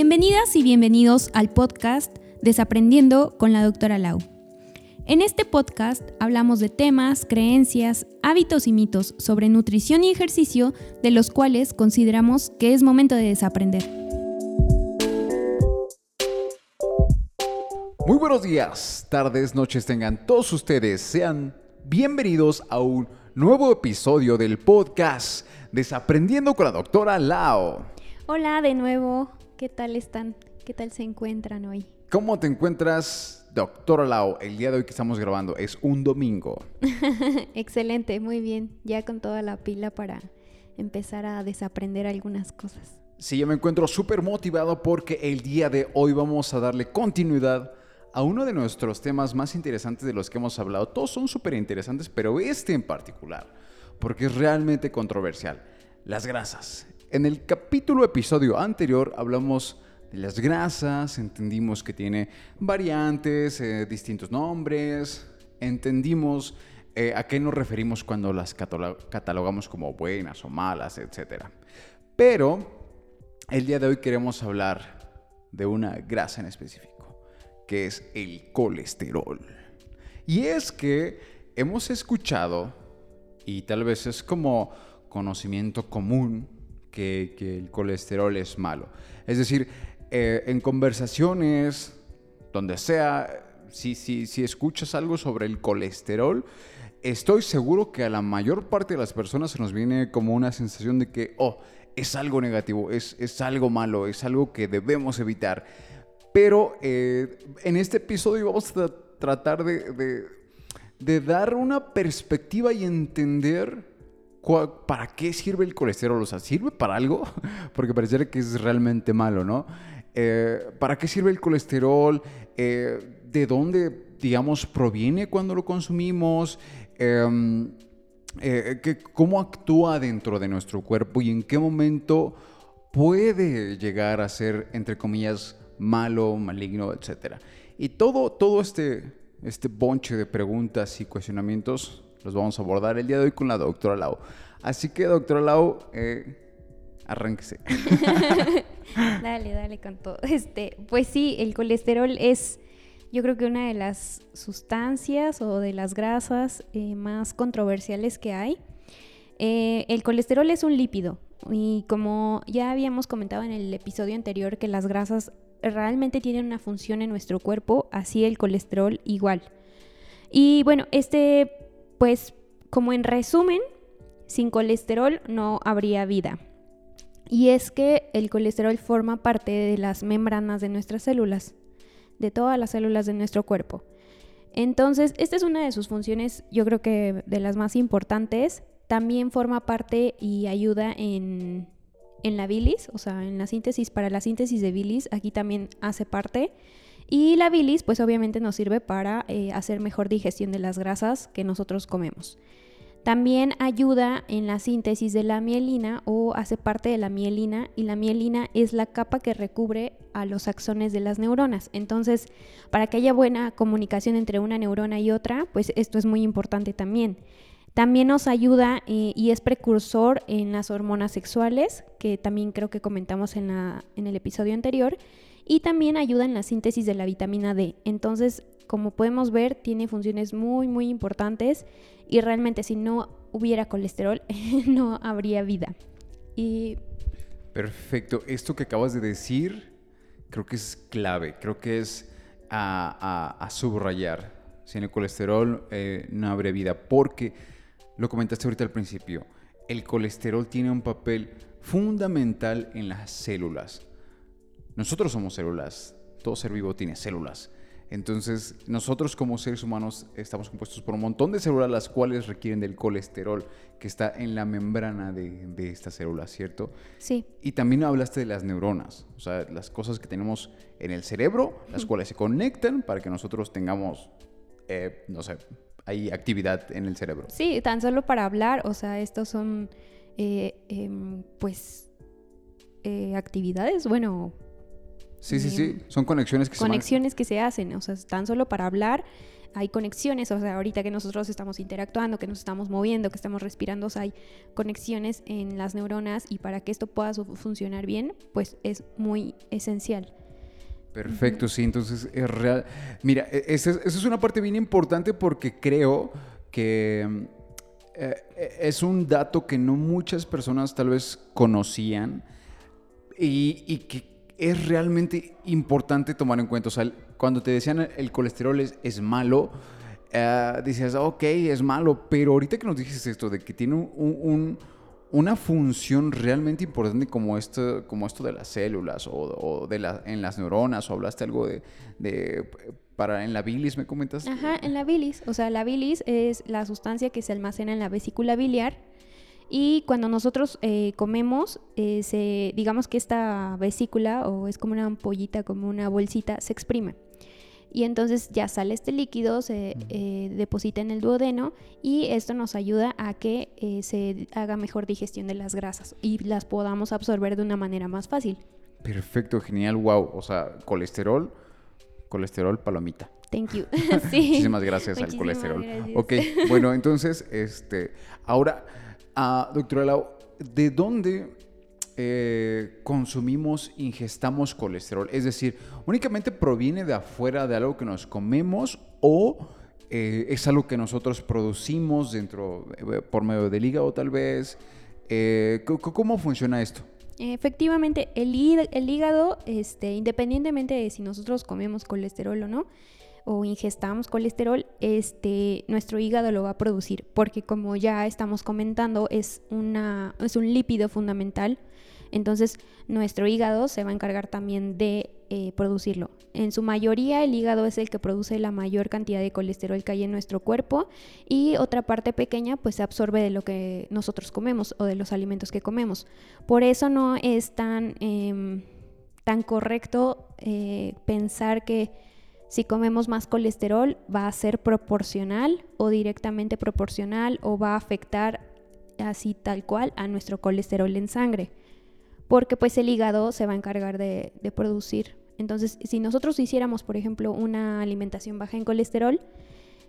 Bienvenidas y bienvenidos al podcast Desaprendiendo con la doctora Lau. En este podcast hablamos de temas, creencias, hábitos y mitos sobre nutrición y ejercicio de los cuales consideramos que es momento de desaprender. Muy buenos días, tardes, noches tengan todos ustedes. Sean bienvenidos a un nuevo episodio del podcast Desaprendiendo con la doctora Lao. Hola de nuevo, ¿qué tal están? ¿Qué tal se encuentran hoy? ¿Cómo te encuentras, doctora Lao? El día de hoy que estamos grabando es un domingo. Excelente, muy bien. Ya con toda la pila para empezar a desaprender algunas cosas. Sí, yo me encuentro súper motivado porque el día de hoy vamos a darle continuidad a uno de nuestros temas más interesantes de los que hemos hablado. Todos son súper interesantes, pero este en particular, porque es realmente controversial. Las grasas. En el capítulo episodio anterior hablamos de las grasas, entendimos que tiene variantes, eh, distintos nombres, entendimos eh, a qué nos referimos cuando las catalogamos como buenas o malas, etc. Pero el día de hoy queremos hablar de una grasa en específico que es el colesterol. Y es que hemos escuchado, y tal vez es como conocimiento común, que, el colesterol es malo. Es decir, eh, en conversaciones, donde sea, si, si, si escuchas algo sobre el colesterol, estoy seguro que a la mayor parte de las personas se nos viene como una sensación de que, oh, es algo negativo, es, es algo malo, es algo que debemos evitar. Pero eh, en este episodio vamos a tratar de, dar una perspectiva y entender para qué sirve el colesterol. O sea, ¿sirve para algo? Porque pareciera que es realmente malo, ¿no? Eh, ¿Para qué sirve el colesterol? Eh, ¿De dónde, digamos, proviene cuando lo consumimos? Em, ¿Cómo actúa dentro de nuestro cuerpo y en qué momento puede llegar a ser, entre comillas, malo, maligno, etc. Y todo, todo este, este bonche de preguntas y cuestionamientos los vamos a abordar el día de hoy con la doctora Lau. Así que, doctora Lau, eh, arránquese. dale, dale con todo. Este, pues sí, el colesterol es, yo creo que una de las sustancias o de las grasas eh, más controversiales que hay. Eh, el colesterol es un lípido y como ya habíamos comentado en el episodio anterior que las grasas realmente tienen una función en nuestro cuerpo, así el colesterol igual. Y bueno, este, pues como en resumen, sin colesterol no habría vida. Y es que el colesterol forma parte de las membranas de nuestras células, de todas las células de nuestro cuerpo. Entonces, esta es una de sus funciones, yo creo que de las más importantes. También forma parte y ayuda en en la bilis, o sea, en la síntesis, para la síntesis de bilis, aquí también hace parte. Y la bilis, pues obviamente nos sirve para eh, hacer mejor digestión de las grasas que nosotros comemos. También ayuda en la síntesis de la mielina o hace parte de la mielina y la mielina es la capa que recubre a los axones de las neuronas. Entonces, para que haya buena comunicación entre una neurona y otra, pues esto es muy importante también. También nos ayuda eh, y es precursor en las hormonas sexuales, que también creo que comentamos en, el episodio anterior, y también ayuda en la síntesis de la vitamina D. Entonces, como podemos ver, tiene funciones muy, muy importantes y realmente si no hubiera colesterol, no habría vida. Y... Perfecto. Esto que acabas de decir, creo que es clave, creo que es a, subrayar. Sin el colesterol eh, no habría vida, porque lo comentaste ahorita al principio, el colesterol tiene un papel fundamental en las células. Nosotros somos células, todo ser vivo tiene células. Entonces, nosotros como seres humanos estamos compuestos por un montón de células las cuales requieren del colesterol que está en la membrana de, de estas células, ¿cierto? Sí. Y también hablaste de las neuronas, o sea, las cosas que tenemos en el cerebro, las cuales se conectan para que nosotros tengamos, eh, no sé, hay actividad en el cerebro. Sí, tan solo para hablar, o sea, estos son, eh, em, pues, eh, actividades, bueno. Sí, sí, sí, son conexiones que conexiones se que se hacen, o sea, tan solo para hablar hay conexiones, o sea, ahorita que nosotros estamos interactuando, que nos estamos moviendo, que estamos respirando, o sea, hay conexiones en las neuronas y para que esto pueda funcionar bien, pues es muy esencial. Perfecto, sí, entonces es real. Mira, e, esa es, una parte bien importante porque creo que eh, e, es un dato que no muchas personas tal vez conocían y, que es realmente importante tomar en cuenta. O sea, cuando te decían el colesterol es, malo, uh, decías, ok, es malo, pero ahorita que nos dijiste esto de que tiene un una función realmente importante como esto, como esto de las células o, de la, en las neuronas o hablaste algo de, para en la bilis me comentas ajá en la bilis o sea la bilis es la sustancia que se almacena en la vesícula biliar y cuando nosotros eh, comemos eh, se, digamos que esta vesícula o es como una ampollita como una bolsita se exprime y entonces ya sale este líquido, se eh, deposita en el duodeno y esto nos ayuda a que se haga mejor digestión de las grasas y las podamos absorber de una manera más fácil. Perfecto, genial, wow. O sea, colesterol, colesterol palomita. Thank you. Muchísimas gracias al colesterol. Ok, bueno, entonces, este, ahora, uh, doctora Lau, ¿de dónde eh, consumimos, ingestamos colesterol? Es decir, ¿únicamente proviene de afuera de algo que nos comemos o eh, es algo que nosotros producimos dentro, eh, por medio del hígado tal vez? ¿Cómo funciona esto? Efectivamente, el, hígado, este, independientemente de si nosotros comemos colesterol o no, o ingestamos colesterol, este, nuestro hígado lo va a producir, porque como ya estamos comentando, es, una, es un lípido fundamental entonces, nuestro hígado se va a encargar también de eh, producirlo. En su mayoría, el hígado es el que produce la mayor cantidad de colesterol que hay en nuestro cuerpo y otra parte pequeña pues se absorbe de lo que nosotros comemos o de los alimentos que comemos. Por eso no es tan, em, tan correcto eh, pensar que si comemos más colesterol va a ser proporcional o directamente proporcional o va a afectar así tal cual a nuestro colesterol en sangre porque pues el hígado se va a encargar de, producir. Entonces, si nosotros hiciéramos, por ejemplo, una alimentación baja en colesterol,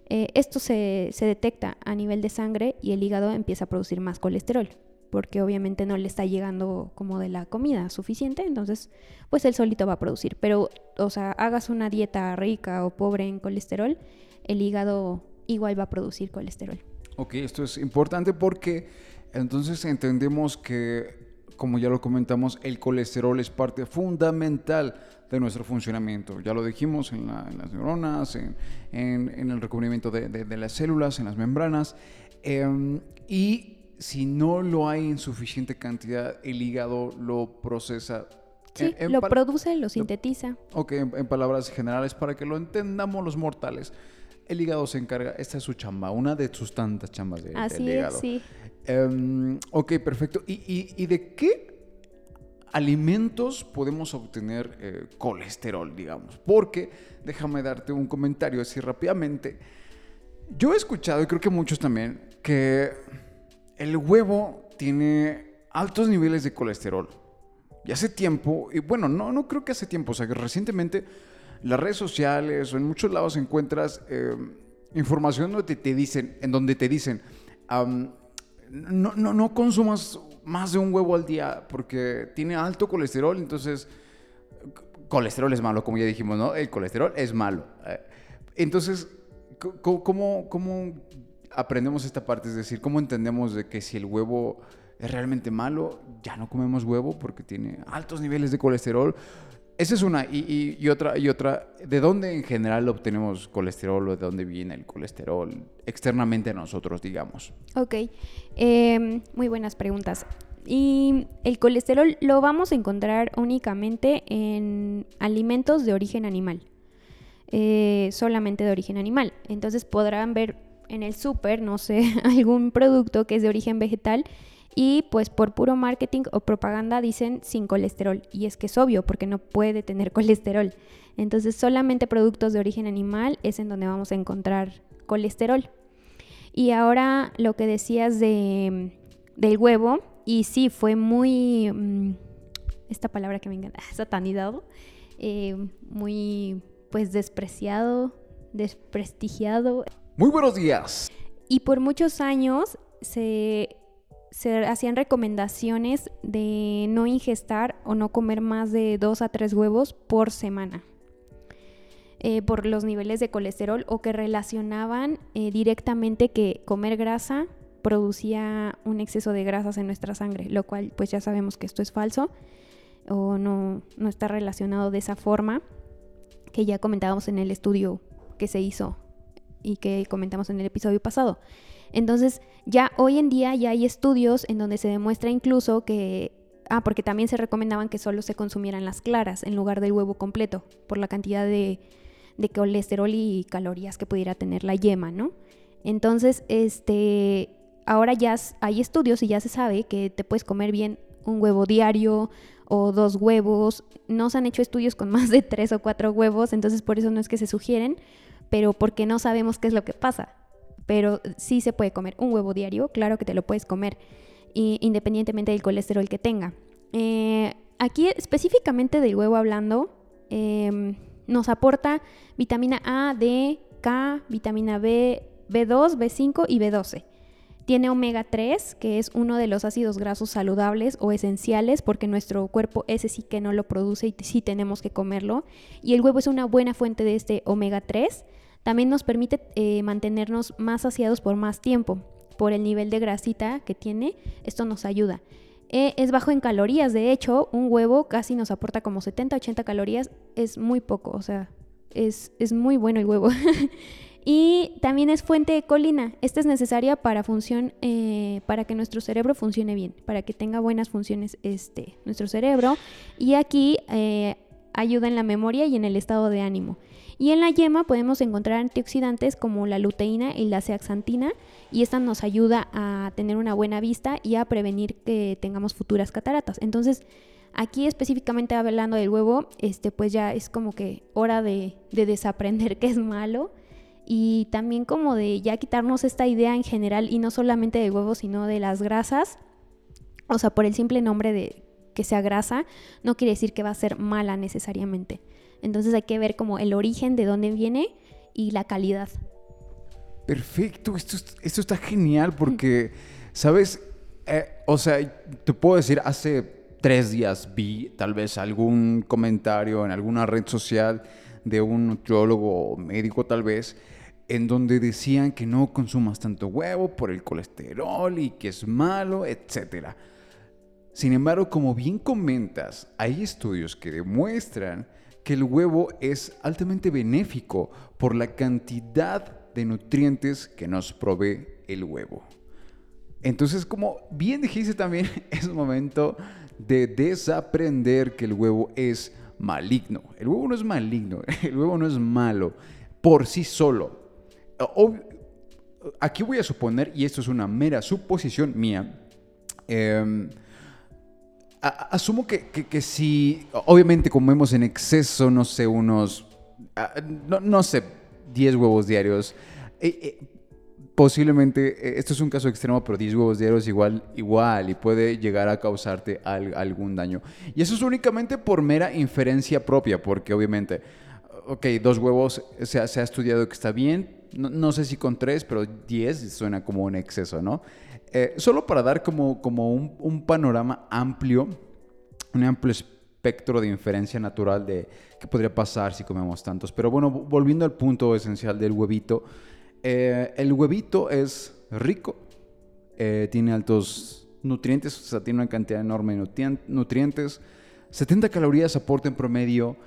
eh, esto se, detecta a nivel de sangre y el hígado empieza a producir más colesterol, porque obviamente no le está llegando como de la comida suficiente, entonces pues el solito va a producir. Pero, o sea, hagas una dieta rica o pobre en colesterol, el hígado igual va a producir colesterol. Ok, esto es importante porque entonces entendemos que como ya lo comentamos, el colesterol es parte fundamental de nuestro funcionamiento. Ya lo dijimos en, las neuronas, en, el recubrimiento de, las células, en las membranas. Em, y si no lo hay en suficiente cantidad, el hígado lo procesa. Sí, lo produce, lo sintetiza. Ok, en, palabras generales, para que lo entendamos los mortales el hígado se encarga, esta es su chamba, una de sus tantas chambas de, Así del hígado. Es, sí. Em, ok, perfecto. ¿Y, de qué alimentos podemos obtener eh, colesterol, digamos? Porque, déjame darte un comentario así rápidamente. Yo he escuchado, y creo que muchos también, que el huevo tiene altos niveles de colesterol. Y hace tiempo, y bueno, no, no creo que hace tiempo, o sea, que recientemente las redes sociales o en muchos lados encuentras em, información donde te, dicen, en donde te dicen, no, no, no consumas más de un huevo al día porque tiene alto colesterol, entonces colesterol es malo, como ya dijimos, ¿no? El colesterol es malo. Eh, entonces, ¿cómo, cómo aprendemos esta parte? Es decir, ¿cómo entendemos de que si el huevo es realmente malo, ya no comemos huevo porque tiene altos niveles de colesterol? Esa es una. Y, otra, y otra, ¿de dónde en general obtenemos colesterol o de dónde viene el colesterol externamente a nosotros, digamos? Ok, em, muy buenas preguntas. Y el colesterol lo vamos a encontrar únicamente en alimentos de origen animal, eh, solamente de origen animal. Entonces podrán ver en el súper, no sé, algún producto que es de origen vegetal y pues por puro marketing o propaganda dicen sin colesterol. Y es que es obvio porque no puede tener colesterol. Entonces solamente productos de origen animal es en donde vamos a encontrar colesterol. Y ahora lo que decías de, del huevo, y sí, fue muy, mm, esta palabra que me encanta, satanizado, eh, muy pues despreciado, desprestigiado. Muy buenos días. Y por muchos años se, se hacían recomendaciones de no ingestar o no comer más de dos a tres huevos por semana. Eh, por los niveles de colesterol o que relacionaban eh, directamente que comer grasa producía un exceso de grasas en nuestra sangre, lo cual pues ya sabemos que esto es falso o no, no está relacionado de esa forma que ya comentábamos en el estudio que se hizo y que comentamos en el episodio pasado. Entonces, ya hoy en día ya hay estudios en donde se demuestra incluso que, ah, porque también se recomendaban que solo se consumieran las claras en lugar del huevo completo, por la cantidad de de colesterol y calorías que pudiera tener la yema, ¿no? Entonces, este, ahora ya hay estudios y ya se sabe que te puedes comer bien un huevo diario o dos huevos. No se han hecho estudios con más de tres o cuatro huevos, entonces por eso no es que se sugieren, pero porque no sabemos qué es lo que pasa. Pero sí se puede comer un huevo diario, claro que te lo puedes comer, independientemente del colesterol que tenga. Eh, aquí específicamente del huevo hablando, eh, nos aporta vitamina A, D, K, vitamina B, B2, B5 y B12. Tiene omega 3, que es uno de los ácidos grasos saludables o esenciales porque nuestro cuerpo ese sí que no lo produce y sí tenemos que comerlo. Y el huevo es una buena fuente de este omega 3. También nos permite eh, mantenernos más saciados por más tiempo por el nivel de grasita que tiene. Esto nos ayuda. Eh, es bajo en calorías, de hecho, un huevo casi nos aporta como 70-80 calorías, es muy poco, o sea, es, muy bueno el huevo. y también es fuente de colina. Esta es necesaria para función, eh, para que nuestro cerebro funcione bien, para que tenga buenas funciones este, nuestro cerebro. Y aquí eh, ayuda en la memoria y en el estado de ánimo. Y en la yema podemos encontrar antioxidantes como la luteína y la zeaxantina y esta nos ayuda a tener una buena vista y a prevenir que tengamos futuras cataratas. Entonces, aquí específicamente hablando del huevo, este pues ya es como que hora de, de desaprender que es malo y también como de ya quitarnos esta idea en general y no solamente del huevo, sino de las grasas. O sea, por el simple nombre de que sea grasa, no quiere decir que va a ser mala necesariamente. Entonces hay que ver como el origen de dónde viene y la calidad. Perfecto, esto, esto está genial porque, ¿sabes? Eh, o sea, te puedo decir, hace tres días vi tal vez algún comentario en alguna red social de un nutriólogo o médico tal vez, en donde decían que no consumas tanto huevo por el colesterol y que es malo, etcétera. Sin embargo, como bien comentas, hay estudios que demuestran que el huevo es altamente benéfico por la cantidad de nutrientes que nos provee el huevo. Entonces, como bien dijiste también, es momento de desaprender que el huevo es maligno. El huevo no es maligno, el huevo no es malo por sí solo. aquí voy a suponer, y esto es una mera suposición mía, eh, asumo que, que, si, obviamente comemos en exceso, no sé, unos, no, sé, 10 huevos diarios, eh, eh, posiblemente, eh, esto es un caso extremo, pero 10 huevos diarios igual, igual y puede llegar a causarte algún daño. Y eso es únicamente por mera inferencia propia, porque obviamente, ok, dos huevos se se ha estudiado que está bien, no, no, sé si con tres, pero 10 suena como un exceso, ¿no? Eh, solo para dar como, como un, panorama amplio, un amplio espectro de inferencia natural de qué podría pasar si comemos tantos. Pero bueno, volviendo al punto esencial del huevito, eh, el huevito es rico, eh, tiene altos nutrientes, o sea, tiene una cantidad enorme de nutrientes, 70 calorías aporta en promedio.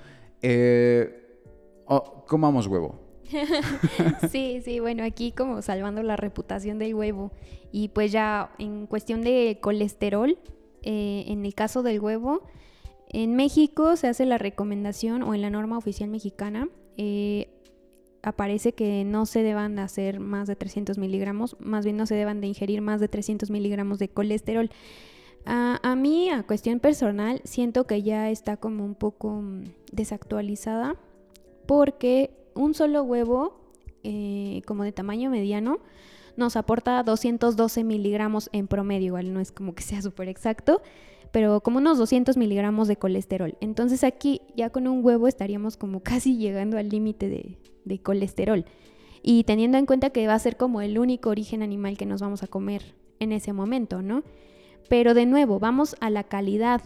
Oh, comamos huevo. sí, sí, bueno, aquí como salvando la reputación del huevo. Y pues ya en cuestión de colesterol, eh, en el caso del huevo, en México se hace la recomendación o en la norma oficial mexicana eh, aparece que no se deban hacer más de 300 miligramos, más bien no se deban de ingerir más de 300 miligramos de colesterol. a mí, a cuestión personal, siento que ya está como un poco mm, desactualizada porque un solo huevo, eh, como de tamaño mediano, nos aporta 212 miligramos en promedio, igual no es como que sea súper exacto, pero como unos 200 miligramos de colesterol. Entonces aquí ya con un huevo estaríamos como casi llegando al límite de, de colesterol. Y teniendo en cuenta que va a ser como el único origen animal que nos vamos a comer en ese momento, ¿no? Pero de nuevo, vamos a la calidad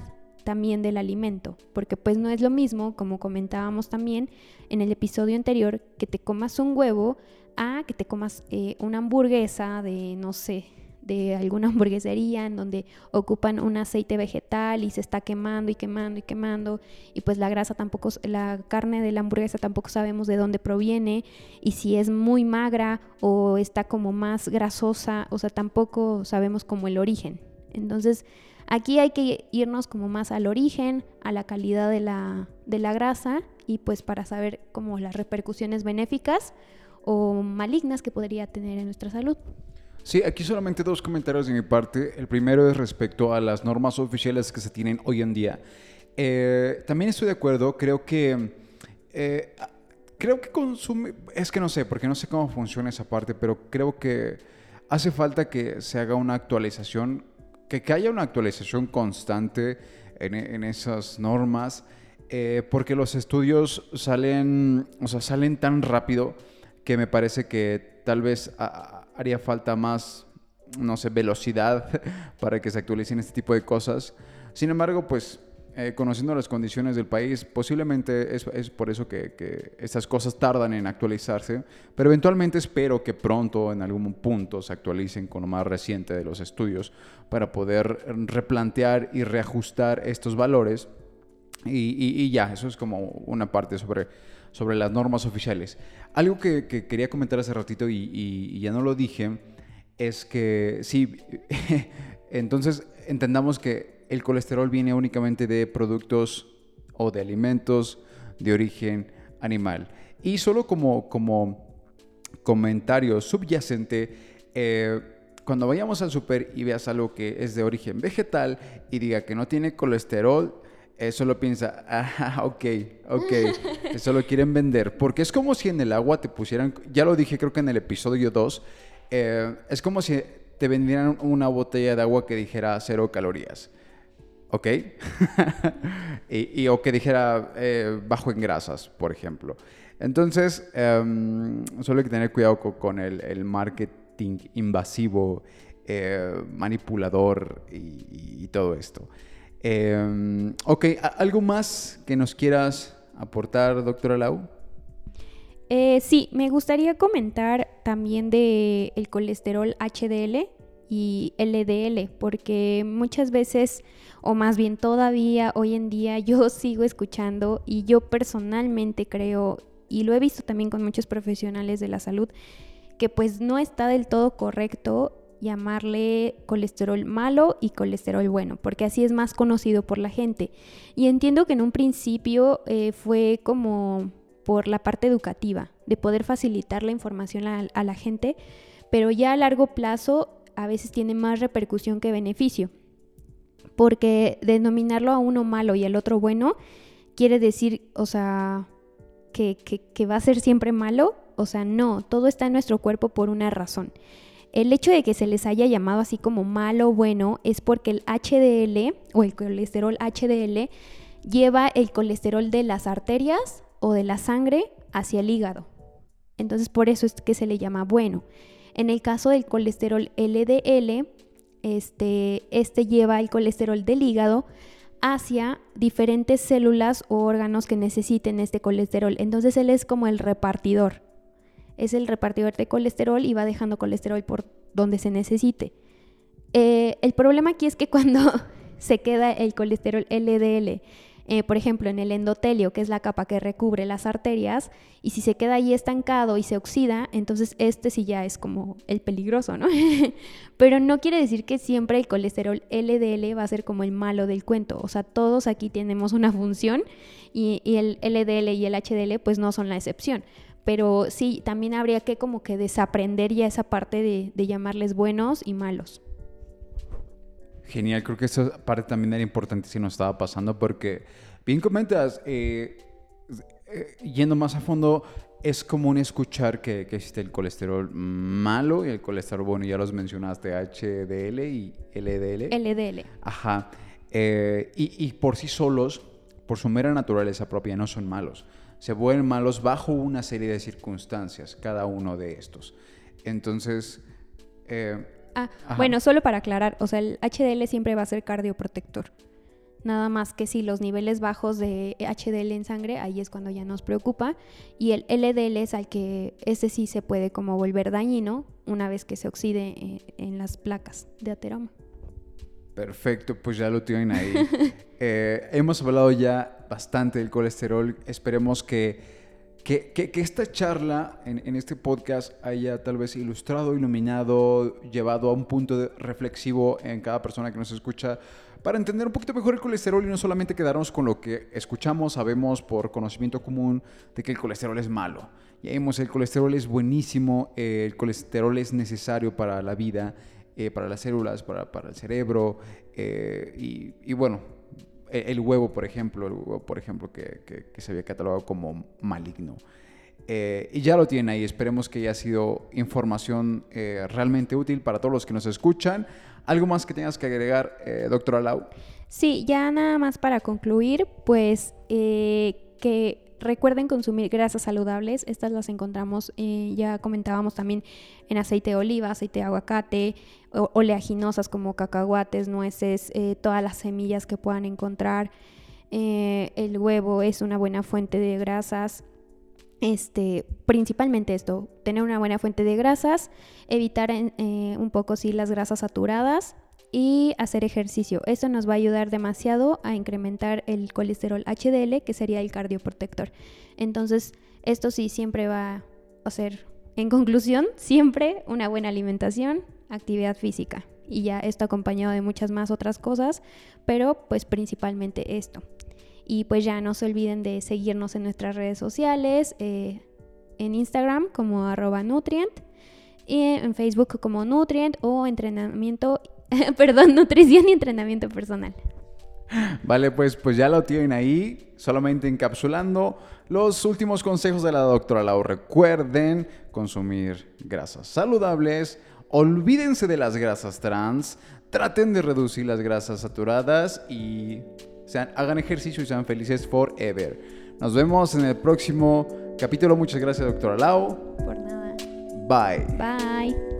también del alimento, porque pues no es lo mismo, como comentábamos también en el episodio anterior, que te comas un huevo a que te comas eh, una hamburguesa de, no sé, de alguna hamburguesería en donde ocupan un aceite vegetal y se está quemando y quemando y quemando y pues la grasa tampoco, la carne de la hamburguesa tampoco sabemos de dónde proviene y si es muy magra o está como más grasosa, o sea, tampoco sabemos como el origen. Entonces, Aquí hay que irnos como más al origen, a la calidad de la, de la grasa y pues para saber como las repercusiones benéficas o malignas que podría tener en nuestra salud. Sí, aquí solamente dos comentarios de mi parte. El primero es respecto a las normas oficiales que se tienen hoy en día. Eh, también estoy de acuerdo, creo que... Eh, creo que consume... Es que no sé, porque no sé cómo funciona esa parte, pero creo que hace falta que se haga una actualización que, haya una actualización constante en, esas normas, eh, porque los estudios salen, o sea, salen tan rápido que me parece que tal vez haría falta más, no sé, velocidad para que se actualicen este tipo de cosas. Sin embargo, pues eh, conociendo las condiciones del país, posiblemente es, es por eso que, que, estas cosas tardan en actualizarse, pero eventualmente espero que pronto, en algún punto, se actualicen con lo más reciente de los estudios para poder replantear y reajustar estos valores. Y, y, ya, eso es como una parte sobre, sobre las normas oficiales. Algo que, que quería comentar hace ratito y, y ya no lo dije, es que sí, entonces entendamos que el colesterol viene únicamente de productos o de alimentos de origen animal. Y solo como, como comentario subyacente, eh, cuando vayamos al super y veas algo que es de origen vegetal y diga que no tiene colesterol, eh, solo piensa, ah, ok, ok, eso lo quieren vender. Porque es como si en el agua te pusieran, ya lo dije creo que en el episodio 2, eh, es como si te vendieran una botella de agua que dijera cero calorías. ¿Ok? y, o que dijera eh, bajo en grasas, por ejemplo. Entonces, em, solo hay que tener cuidado con, el, marketing invasivo, eh, manipulador y, todo esto. Em, ok, ¿algo más que nos quieras aportar, doctora Lau? Eh, sí, me gustaría comentar también de el colesterol HDL y LDL, porque muchas veces o más bien todavía hoy en día yo sigo escuchando y yo personalmente creo, y lo he visto también con muchos profesionales de la salud, que pues no está del todo correcto llamarle colesterol malo y colesterol bueno, porque así es más conocido por la gente. Y entiendo que en un principio eh, fue como por la parte educativa, de poder facilitar la información a, a la gente, pero ya a largo plazo a veces tiene más repercusión que beneficio porque denominarlo a uno malo y al otro bueno quiere decir, o sea, que, va a ser siempre malo. O sea, no, todo está en nuestro cuerpo por una razón. El hecho de que se les haya llamado así como malo o bueno es porque el HDL o el colesterol HDL lleva el colesterol de las arterias o de la sangre hacia el hígado. Entonces por eso es que se le llama bueno. En el caso del colesterol LDL, este, este lleva el colesterol del hígado hacia diferentes células o órganos que necesiten este colesterol. Entonces él es como el repartidor. Es el repartidor de colesterol y va dejando colesterol por donde se necesite. Eh, el problema aquí es que cuando se queda el colesterol LDL eh, por ejemplo, en el endotelio, que es la capa que recubre las arterias, y si se queda ahí estancado y se oxida, entonces este sí ya es como el peligroso, ¿no? Pero no quiere decir que siempre el colesterol LDL va a ser como el malo del cuento, o sea, todos aquí tenemos una función y, el LDL y el HDL pues no son la excepción pero sí, también habría que como que desaprender ya esa parte de, de, llamarles buenos y malos. Genial, creo que esa parte también era importante si nos estaba pasando porque, bien comentas, eh, eh, yendo más a fondo, es común escuchar que, que, existe el colesterol malo y el colesterol bueno, ya los mencionaste, HDL y LDL. LDL. Ajá. Eh, y, y, por sí solos, por su mera naturaleza propia, no son malos. Se vuelven malos bajo una serie de circunstancias, cada uno de estos. Entonces... Eh, ah, bueno, solo para aclarar, o sea, el HDL siempre va a ser cardioprotector. Nada más que si los niveles bajos de HDL en sangre, ahí es cuando ya nos preocupa. Y el LDL es al que ese sí se puede como volver dañino una vez que se oxide en, en las placas de ateroma. Perfecto, pues ya lo tienen ahí. Eh, hemos hablado ya bastante del colesterol. Esperemos que, que, esta charla en, este podcast haya tal vez ilustrado, iluminado, llevado a un punto de reflexivo en cada persona que nos escucha para entender un poquito mejor el colesterol y no solamente quedarnos con lo que escuchamos, sabemos por conocimiento común de que el colesterol es malo. Ya vimos, el colesterol es buenísimo, el colesterol es necesario para la vida eh, para las células, para, para el cerebro, eh, y, bueno, el, huevo, por ejemplo, el huevo, por ejemplo, que, que, se había catalogado como maligno. Eh, y ya lo tienen ahí, esperemos que haya sido información realmente útil para todos los que nos escuchan. ¿Algo más que tengas que agregar, doctora Lau? Sí, ya nada más para concluir, pues que Recuerden consumir grasas saludables, estas las encontramos, eh, ya comentábamos también en aceite de oliva, aceite de aguacate, oleaginosas como cacahuates, nueces, eh, todas las semillas que puedan encontrar. Eh, el huevo es una buena fuente de grasas. Este, principalmente esto, tener una buena fuente de grasas, evitar un poco sí las grasas saturadas, y hacer ejercicio. Esto nos va a ayudar demasiado a incrementar el colesterol HDL, que sería el cardioprotector. Entonces, esto sí siempre va a ser, en conclusión, siempre una buena alimentación, actividad física. Y ya esto acompañado de muchas más otras cosas, pero pues principalmente esto. Y pues ya no se olviden de seguirnos en nuestras redes sociales, eh, en Instagram como arroba nutrient, y en Facebook como nutrient o entrenamiento Perdón, nutrición y entrenamiento personal. Vale, pues, pues ya lo tienen ahí, solamente encapsulando los últimos consejos de la doctora Lau. Recuerden consumir grasas saludables, olvídense de las grasas trans, traten de reducir las grasas saturadas y sean, hagan ejercicio y sean felices forever. Nos vemos en el próximo capítulo. Muchas gracias, doctora Lau. Por nada. Bye. Bye.